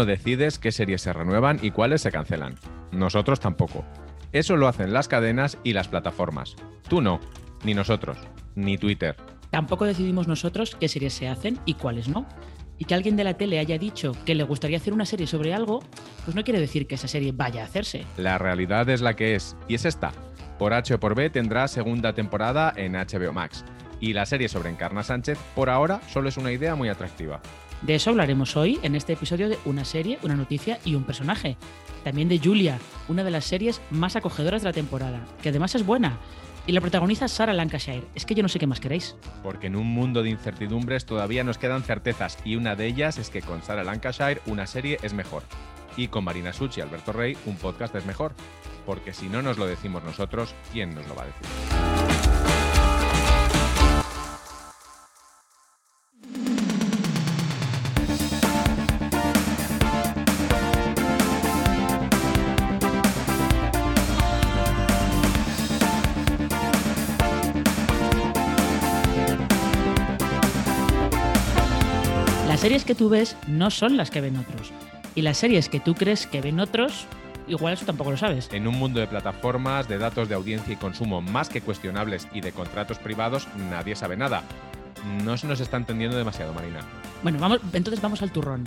No decides qué series se renuevan y cuáles se cancelan. Nosotros tampoco. Eso lo hacen las cadenas y las plataformas. Tú no, ni nosotros, ni Twitter. Tampoco decidimos nosotros qué series se hacen y cuáles no. Y que alguien de la tele haya dicho que le gustaría hacer una serie sobre algo, pues no quiere decir que esa serie vaya a hacerse. La realidad es la que es, y es esta. Por H o por B tendrá segunda temporada en HBO Max. Y la serie sobre Encarna Sánchez, por ahora, solo es una idea muy atractiva. De eso hablaremos hoy en este episodio de una serie, una noticia y un personaje. También de Julia, una de las series más acogedoras de la temporada, que además es buena. Y la protagoniza Sarah Lancashire. Es que yo no sé qué más queréis. Porque en un mundo de incertidumbres todavía nos quedan certezas y una de ellas es que con Sarah Lancashire una serie es mejor. Y con Marina Such y Alberto Rey un podcast es mejor. Porque si no nos lo decimos nosotros, ¿quién nos lo va a decir? Tú ves no son las que ven otros. Y las series que tú crees que ven otros, igual eso tampoco lo sabes. En un mundo de plataformas, de datos de audiencia y consumo más que cuestionables y de contratos privados, nadie sabe nada. No se nos está entendiendo demasiado, Marina. Bueno, vamos, entonces vamos al turrón.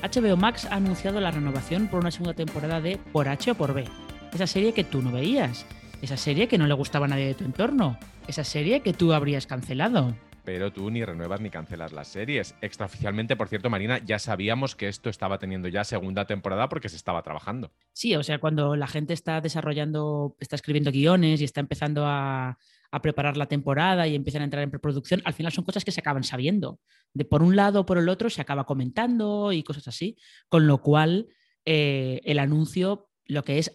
HBO Max ha anunciado la renovación por una segunda temporada de Por H o por B. Esa serie que tú no veías. Esa serie que no le gustaba a nadie de tu entorno. Esa serie que tú habrías cancelado. Pero tú ni renuevas ni cancelas las series. Extraoficialmente, por cierto, Marina, ya sabíamos que esto estaba teniendo ya segunda temporada porque se estaba trabajando. Sí, o sea, cuando la gente está desarrollando, está escribiendo guiones y está empezando a, preparar la temporada y empiezan a entrar en preproducción, al final son cosas que se acaban sabiendo. De por un lado o por el otro se acaba comentando y cosas así. Con lo cual, eh, el anuncio lo que es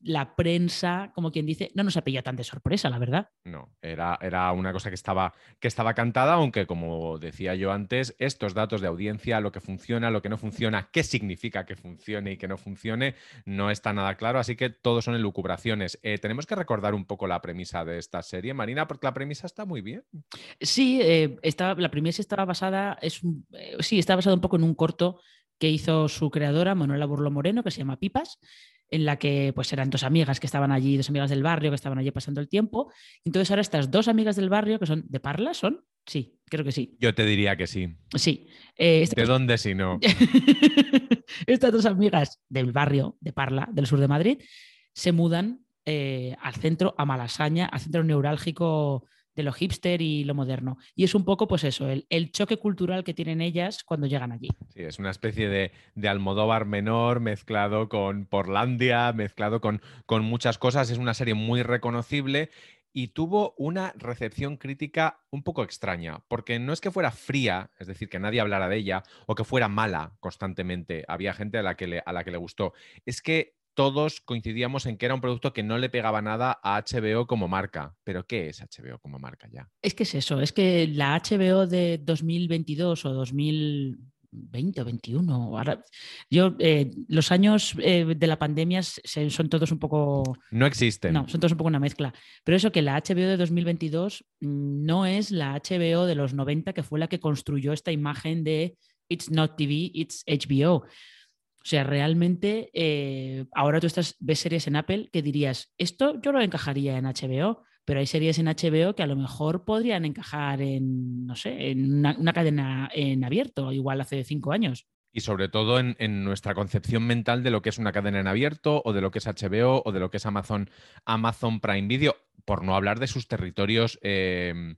la prensa, como quien dice, no nos ha pillado tan de sorpresa, la verdad. No, era, era una cosa que estaba, que estaba cantada, aunque como decía yo antes, estos datos de audiencia, lo que funciona, lo que no funciona, qué significa que funcione y que no funcione, no está nada claro, así que todo son elucubraciones. Eh, tenemos que recordar un poco la premisa de esta serie, Marina, porque la premisa está muy bien. Sí, eh, estaba- la premisa estaba basada, es eh, sí, está basada un poco en un corto que hizo su creadora, Manuela Burlo Moreno, que se llama Pipas, en la que pues eran dos amigas que estaban allí, dos amigas del barrio que estaban allí pasando el tiempo. Entonces ahora estas dos amigas del barrio, que son de Parla, ¿son? Sí, creo que sí. Yo te diría que sí. Sí. Eh, este- ¿De dónde si no? Estas dos amigas del barrio de Parla, del sur de Madrid, se mudan eh, al centro, a Malasaña, al centro neurálgico de lo hipster y lo moderno. Y es un poco, pues eso, el, el choque cultural que tienen ellas cuando llegan allí. Sí, es una especie de, de Almodóvar menor mezclado con Porlandia, mezclado con, con muchas cosas. Es una serie muy reconocible y tuvo una recepción crítica un poco extraña, porque no es que fuera fría, es decir, que nadie hablara de ella, o que fuera mala constantemente. Había gente a la que le, a la que le gustó. Es que todos coincidíamos en que era un producto que no le pegaba nada a HBO como marca. Pero ¿qué es HBO como marca ya? Es que es eso, es que la HBO de 2022 o 2020 o 21, ahora, yo, eh, los años eh, de la pandemia se- son todos un poco No existen. No, son todos un poco una mezcla. Pero eso que la HBO de 2022 mm, no es la HBO de los 90 que fue la que construyó esta imagen de It's not TV, it's HBO. O sea, realmente eh, ahora tú estás, ves series en Apple que dirías, esto yo lo encajaría en HBO, pero hay series en HBO que a lo mejor podrían encajar en, no sé, en una, cadena en abierto, igual hace cinco años. Y sobre todo en, nuestra concepción mental de lo que es una cadena en abierto o de lo que es HBO o de lo que es Amazon, Amazon Prime Video, por no hablar de sus territorios eh,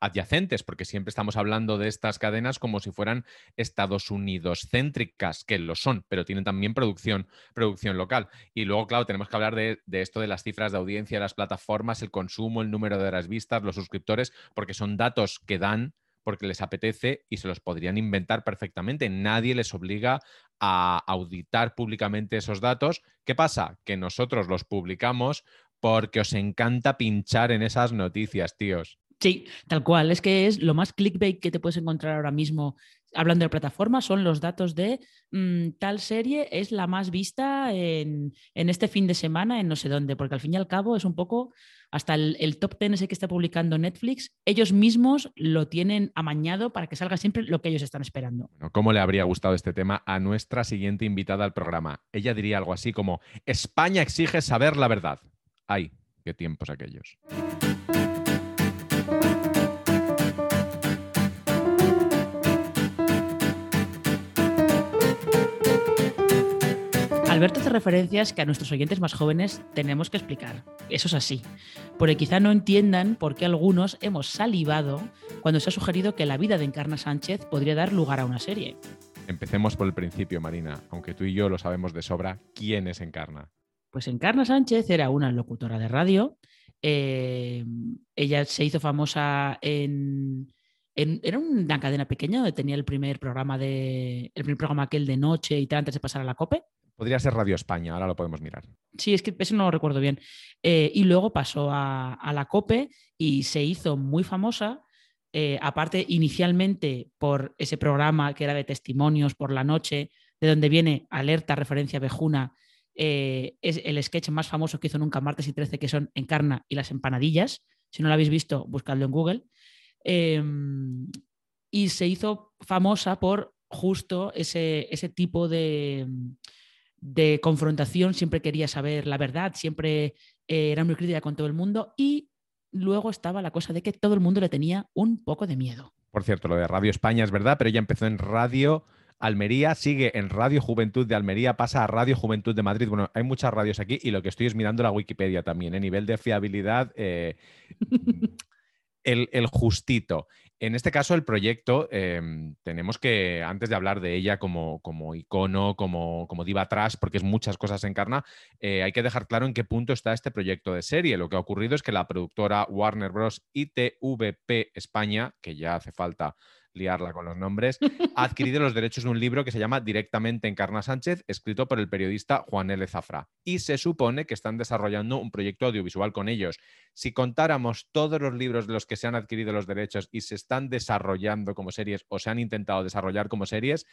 adyacentes, porque siempre estamos hablando de estas cadenas como si fueran Estados Unidos céntricas, que lo son, pero tienen también producción, producción local. Y luego, claro, tenemos que hablar de, de esto de las cifras de audiencia, las plataformas, el consumo, el número de horas vistas, los suscriptores, porque son datos que dan porque les apetece y se los podrían inventar perfectamente. Nadie les obliga a auditar públicamente esos datos. ¿Qué pasa? Que nosotros los publicamos porque os encanta pinchar en esas noticias, tíos. Sí, tal cual. Es que es lo más clickbait que te puedes encontrar ahora mismo hablando de plataforma, son los datos de mm, tal serie es la más vista en, este fin de semana en no sé dónde, porque al fin y al cabo es un poco hasta el, top ten ese que está publicando Netflix, ellos mismos lo tienen amañado para que salga siempre lo que ellos están esperando. ¿Cómo le habría gustado este tema a nuestra siguiente invitada al programa? Ella diría algo así como, España exige saber la verdad. Ay, qué tiempos aquellos. Alberto hace referencias que a nuestros oyentes más jóvenes tenemos que explicar. Eso es así. Porque quizá no entiendan por qué algunos hemos salivado cuando se ha sugerido que la vida de Encarna Sánchez podría dar lugar a una serie. Empecemos por el principio, Marina. Aunque tú y yo lo sabemos de sobra, ¿quién es Encarna? Pues Encarna Sánchez era una locutora de radio. Eh, ella se hizo famosa en, era una cadena pequeña donde tenía el primer programa de el primer programa aquel de noche y tal antes de pasar a la COPE. Podría ser Radio España, ahora lo podemos mirar. Sí, es que eso no lo recuerdo bien. Eh, y luego pasó a, la COPE y se hizo muy famosa, eh, aparte inicialmente por ese programa que era de testimonios por la noche, de donde viene alerta, referencia Bejuna, eh, es el sketch más famoso que hizo nunca Martes y 13, que son Encarna y las empanadillas. Si no lo habéis visto, buscadlo en Google. Em, y se hizo famosa por justo ese, ese tipo de de confrontación, siempre quería saber la verdad, siempre eh, era muy crítica con todo el mundo y luego estaba la cosa de que todo el mundo le tenía un poco de miedo. Por cierto, lo de Radio España es verdad, pero ella empezó en Radio Almería, sigue en Radio Juventud de Almería, pasa a Radio Juventud de Madrid. Bueno, hay muchas radios aquí y lo que estoy es mirando la Wikipedia también, en ¿eh? nivel de fiabilidad, eh, el, el, justito. En este caso, el proyecto, em, tenemos que, antes de hablar de ella como, como icono, como, como diva atrás, porque es muchas cosas encarna, eh, hay que dejar claro en qué punto está este proyecto de serie. Lo que ha ocurrido es que la productora Warner Bros. ITVP España, que ya hace falta liarla con los nombres, ha adquirido los derechos de un libro que se llama Directamente Encarna Sánchez, escrito por el periodista Juan L. Zafra. Y se supone que están desarrollando un proyecto audiovisual con ellos. Si contáramos todos los libros de los que se han adquirido los derechos y se están desarrollando como series o se han intentado desarrollar como series,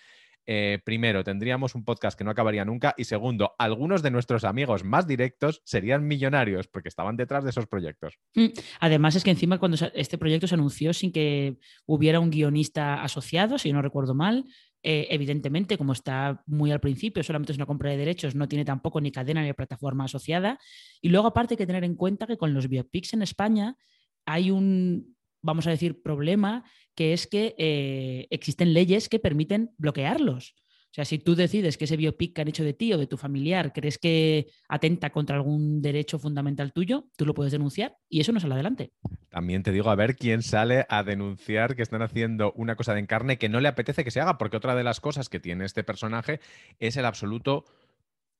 eh, primero, tendríamos un podcast que no acabaría nunca y segundo, algunos de nuestros amigos más directos serían millonarios porque estaban detrás de esos proyectos. Mm, además es que encima cuando este proyecto se anunció sin que hubiera un guionista asociado, si no recuerdo mal, eh, evidentemente como está muy al principio, solamente es una compra de derechos, no tiene tampoco ni cadena ni plataforma asociada. Y luego aparte hay que tener en cuenta que con los biopics en España hay un, vamos a decir, problema que es que eh, existen leyes que permiten bloquearlos. O sea, si tú decides que ese biopic que han hecho de ti o de tu familiar crees que atenta contra algún derecho fundamental tuyo, tú lo puedes denunciar y eso no sale adelante. También te digo, a ver quién sale a denunciar que están haciendo una cosa de encarne que no le apetece que se haga, porque otra de las cosas que tiene este personaje es el absoluto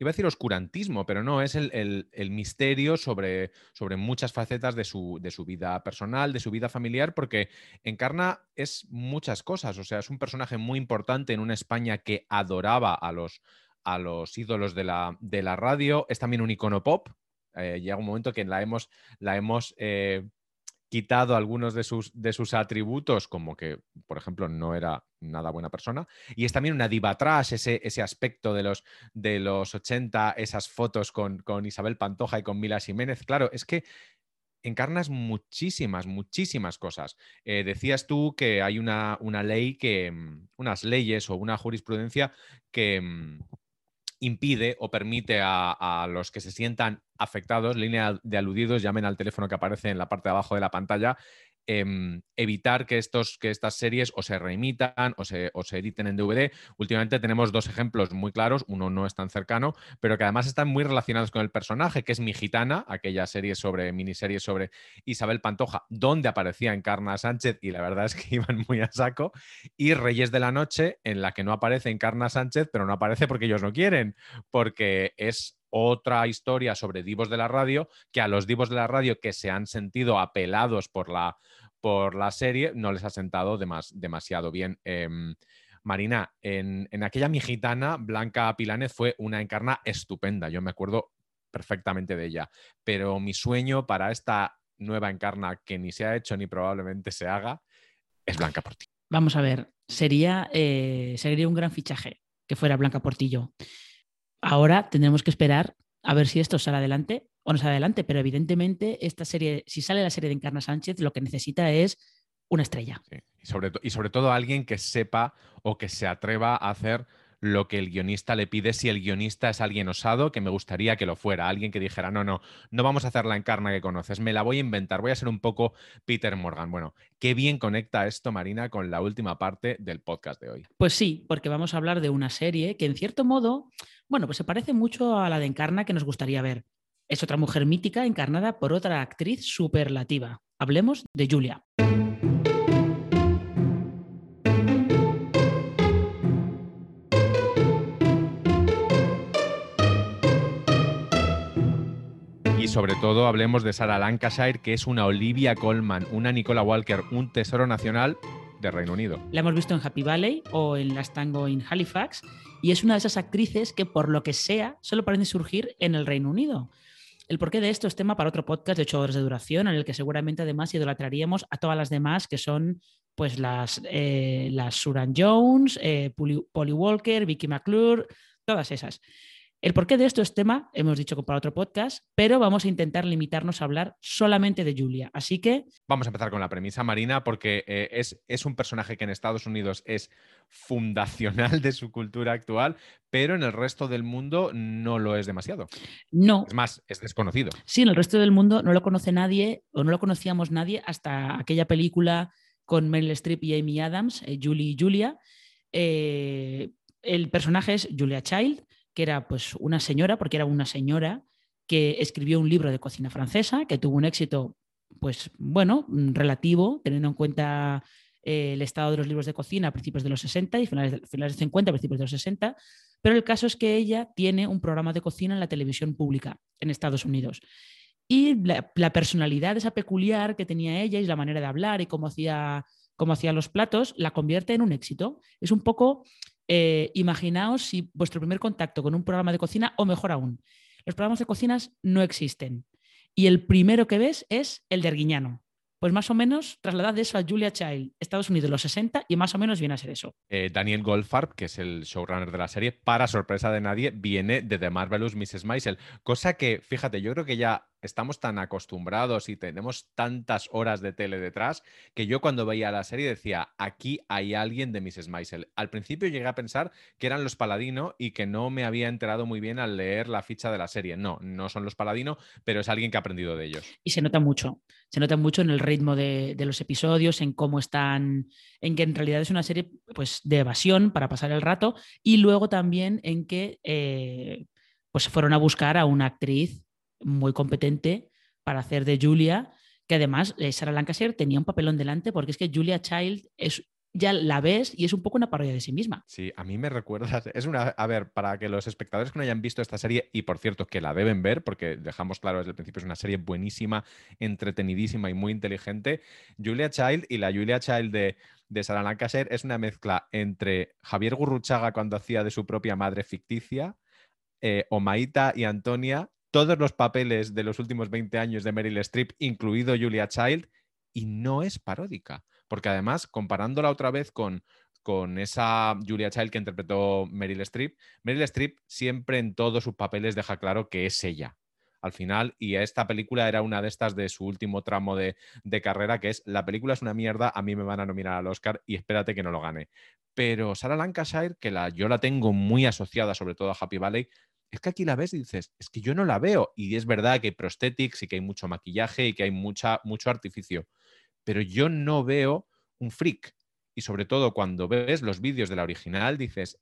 iba a decir oscurantismo, pero no, es el, misterio sobre, sobre, muchas facetas de su, de su, vida personal, de su vida familiar, porque Encarna es muchas cosas, o sea, es un personaje muy importante en una España que adoraba a los, a los ídolos de la, de la radio, es también un icono pop. Eh, llega un momento que la hemos, la hemos eh, quitado algunos de sus, de sus atributos, como que, por ejemplo, no era nada buena persona. Y es también una diva trash, ese, ese aspecto de los, de los 80, esas fotos con, con Isabel Pantoja y con Mila Jiménez. Claro, es que encarnas muchísimas, muchísimas cosas. Eh, decías tú que hay una, una, ley que, mm, unas leyes o una jurisprudencia que, mm, impide o permite a, los que se sientan afectados, línea de aludidos, llamen al teléfono que aparece en la parte de abajo de la pantalla Em, evitar que, estos, que estas series o se reimitan o se, o se editen en DVD. Últimamente tenemos dos ejemplos muy claros, uno no es tan cercano, pero que además están muy relacionados con el personaje, que es Mi Gitana, aquella serie sobre, miniserie sobre Isabel Pantoja, donde aparecía Encarna Sánchez y la verdad es que iban muy a saco, y Reyes de la Noche, en la que no aparece Encarna Sánchez, pero no aparece porque ellos no quieren, porque es otra historia sobre divos de la radio, que a los divos de la radio que se han sentido apelados por la, por la serie no les ha sentado demasiado bien. Em, Marina, en, aquella mi gitana, Blanca Pilanes fue una encarna estupenda, yo me acuerdo perfectamente de ella, pero mi sueño para esta nueva encarna que ni se ha hecho ni probablemente se haga es Blanca por ti. vamos a ver, sería, eh, sería un gran fichaje que fuera Blanca Portillo. Ahora tendremos que esperar a ver si esto sale adelante o no sale adelante, pero evidentemente esta serie, si sale la serie de Encarna Sánchez, lo que necesita es una estrella. Y, sobre y sobre todo alguien que sepa o que se atreva a hacer lo que el guionista le pide si el guionista es alguien osado, que me gustaría que lo fuera, alguien que dijera, no, no, no vamos a hacer la encarna que conoces, me la voy a inventar, voy a ser un poco Peter Morgan. Bueno, qué bien conecta esto, Marina, con la última parte del podcast de hoy. Pues sí, porque vamos a hablar de una serie que en cierto modo, bueno, pues se parece mucho a la de encarna que nos gustaría ver. Es otra mujer mítica encarnada por otra actriz superlativa. Hablemos de Julia. sobre todo hablemos de Sarah Lancashire, que es una Olivia Colman, una Nicola Walker, un tesoro nacional Reino Unido. La hemos visto en Happy Valley o en Las Tango in Halifax y es una de esas actrices que por lo que sea solo parecen surgir en el Reino Unido. El porqué de esto es tema para otro podcast de 8 horas de duración, en el que seguramente además idolatraríamos a todas las demás, que son pues las, eh, las Suran Jones, eh, Polly Walker, Vicky McClure, todas esas. El porqué de esto es tema, hemos dicho para otro podcast, pero vamos a intentar limitarnos a hablar solamente de Julia. Así que... Vamos a empezar con la premisa, Marina, porque eh, es, es, un personaje que en Estados Unidos es fundacional de su cultura actual, pero en el resto del mundo no lo es demasiado. No. Es más, es desconocido. Sí, en el resto del mundo no lo conoce nadie o no lo conocíamos nadie hasta aquella película con Meryl Streep y Amy Adams, eh, Julie y Julia. Eh, el personaje es Julia Child que era pues una señora, porque era una señora que escribió un libro de cocina francesa, que tuvo un éxito, pues bueno, relativo, teniendo en cuenta eh, el estado de los libros de cocina a principios de los 60 y finales de, finales de 50, principios de los 60, pero el caso es que ella tiene un programa de cocina en la televisión pública en Estados Unidos. Y la, personalidad esa peculiar que tenía ella y la manera de hablar y cómo hacía, cómo hacía los platos la convierte en un éxito. Es un poco eh, imaginaos si vuestro primer contacto con un programa de cocina, o mejor aún, los programas de cocinas no existen. Y el primero que ves es el de Arguiñano. Pues más o menos trasladad eso a Julia Child, Estados Unidos, los 60, y más o menos viene a ser eso. Eh, Daniel Goldfarb, que es el showrunner de la serie, para sorpresa de nadie, viene de The Marvelous Mrs. Maisel. Cosa que, fíjate, yo creo que ya estamos tan acostumbrados y tenemos tantas horas de tele detrás que yo cuando veía la serie decía, aquí hay alguien de Mrs. Maisel. Al principio llegué a pensar que eran los Paladino y que no me había enterado muy bien al leer la ficha de la serie. No, no son los Paladino, pero es alguien que ha aprendido de ellos. Y se nota mucho, se nota mucho en el ritmo de, los episodios, en cómo están, en que en realidad es una serie pues, de evasión para pasar el rato y luego también en que... Eh, pues fueron a buscar a una actriz muy competente para hacer de Julia, que además eh, Sarah Lancashire tenía un papelón delante porque es que Julia Child es ya la ves y es un poco una parodia de sí misma. Sí, a mí me recuerda, es una, a ver, para que los espectadores que no hayan visto esta serie, y por cierto que la deben ver, porque dejamos claro desde el principio, es una serie buenísima, entretenidísima y muy inteligente, Julia Child y la Julia Child de, de Sarah Lancashire es una mezcla entre Javier Gurruchaga cuando hacía de su propia madre ficticia, eh, Omaita y Antonia todos los papeles de los últimos 20 años de Meryl Streep, incluido Julia Child, y no es paródica. Porque además, comparándola otra vez con, con esa Julia Child que interpretó Meryl Streep, Meryl Streep siempre en todos sus papeles deja claro que es ella. Al final, y esta película era una de estas de su último tramo de, carrera, que es la película es una mierda, a mí me van a nominar al Oscar y espérate que no lo gane. Pero Sarah Lancashire, que la, yo la tengo muy asociada sobre todo a Happy Valley, es que aquí la ves y dices, es que yo no la veo. Y es verdad que hay prosthetics y que hay mucho maquillaje y que hay mucha, mucho artificio. Pero yo no veo un freak. Y sobre todo cuando ves los vídeos de la original, dices,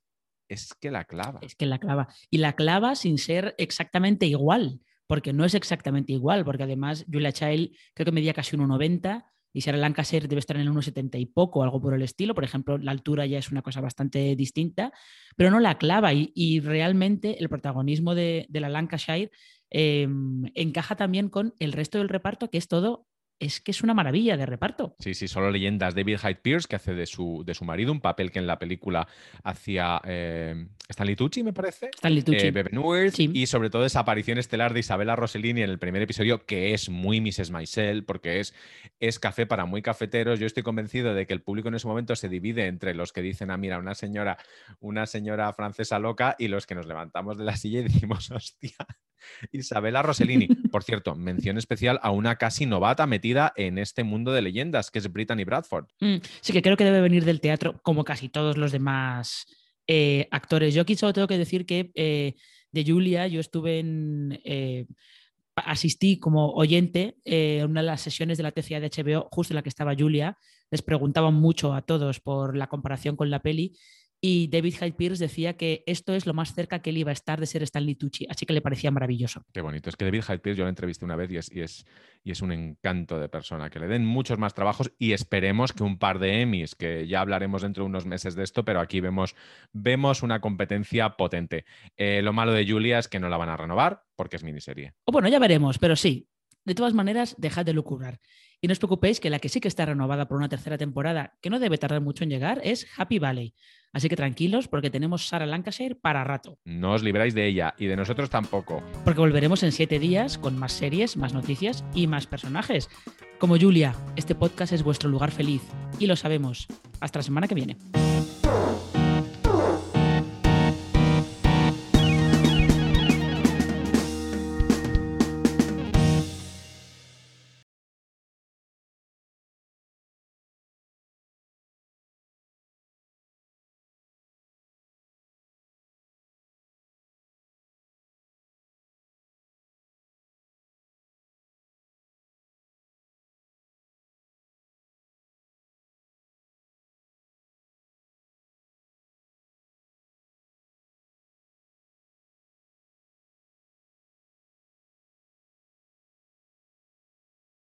es que la clava. Es que la clava. Y la clava sin ser exactamente igual, porque no es exactamente igual, porque además Julia Child creo que medía casi 1,90 y Sarah Lancashire debe estar en el 1,70 y poco, algo por el estilo. Por ejemplo, la altura ya es una cosa bastante distinta, pero no la clava. Y, realmente el protagonismo de, la Lancashire em, encaja también con el resto del reparto, que es todo es que es una maravilla de reparto. Sí, sí, solo leyendas. David Hyde Pierce, que hace de su, de su marido, un papel que en la película hacía eh, Stanley Tucci, me parece. Stanley Tucci. Eh, y sobre todo esa aparición estelar de Isabella Rossellini en el primer episodio, que es muy Mrs. Maisel, porque es, es café para muy cafeteros. Yo estoy convencido de que el público en ese momento se divide entre los que dicen, ah, mira, una señora, una señora francesa loca, y los que nos levantamos de la silla y decimos, hostia, Isabella Rossellini. Por cierto, mención especial a una casi novata metida en este mundo de leyendas, que es Brittany Bradford. Mm, sí, que creo que debe venir del teatro, como casi todos los demás eh, actores. Yo aquí solo tengo que decir que eh, de Julia yo estuve en... Eh, asistí como oyente a una de las sesiones de la TCA de HBO, justo en la que estaba Julia. Les preguntaban mucho a todos por la comparación con la peli y David Hyde Pierce decía que esto es lo más cerca que él iba a estar de ser Stanley Tucci, así que le parecía maravilloso. Qué bonito. Es que David Hyde Pierce yo lo entrevisté una vez y es, y es, y es un encanto de persona. Que le den muchos más trabajos y esperemos que un par de Emmys, que ya hablaremos dentro de unos meses de esto, pero aquí vemos, vemos una competencia potente. Eh, lo malo de Julia es que no la van a renovar porque es miniserie. O bueno, ya veremos, pero sí. De todas maneras, dejad de lucubrar. Y no os preocupéis que la que sí que está renovada por una tercera temporada, que no debe tardar mucho en llegar, es Happy Valley. Así que tranquilos porque tenemos Sarah Lancashire para rato. No os libráis de ella y de nosotros tampoco. Porque volveremos en siete días con más series, más noticias y más personajes. Como Julia, este podcast es vuestro lugar feliz y lo sabemos. Hasta la semana que viene.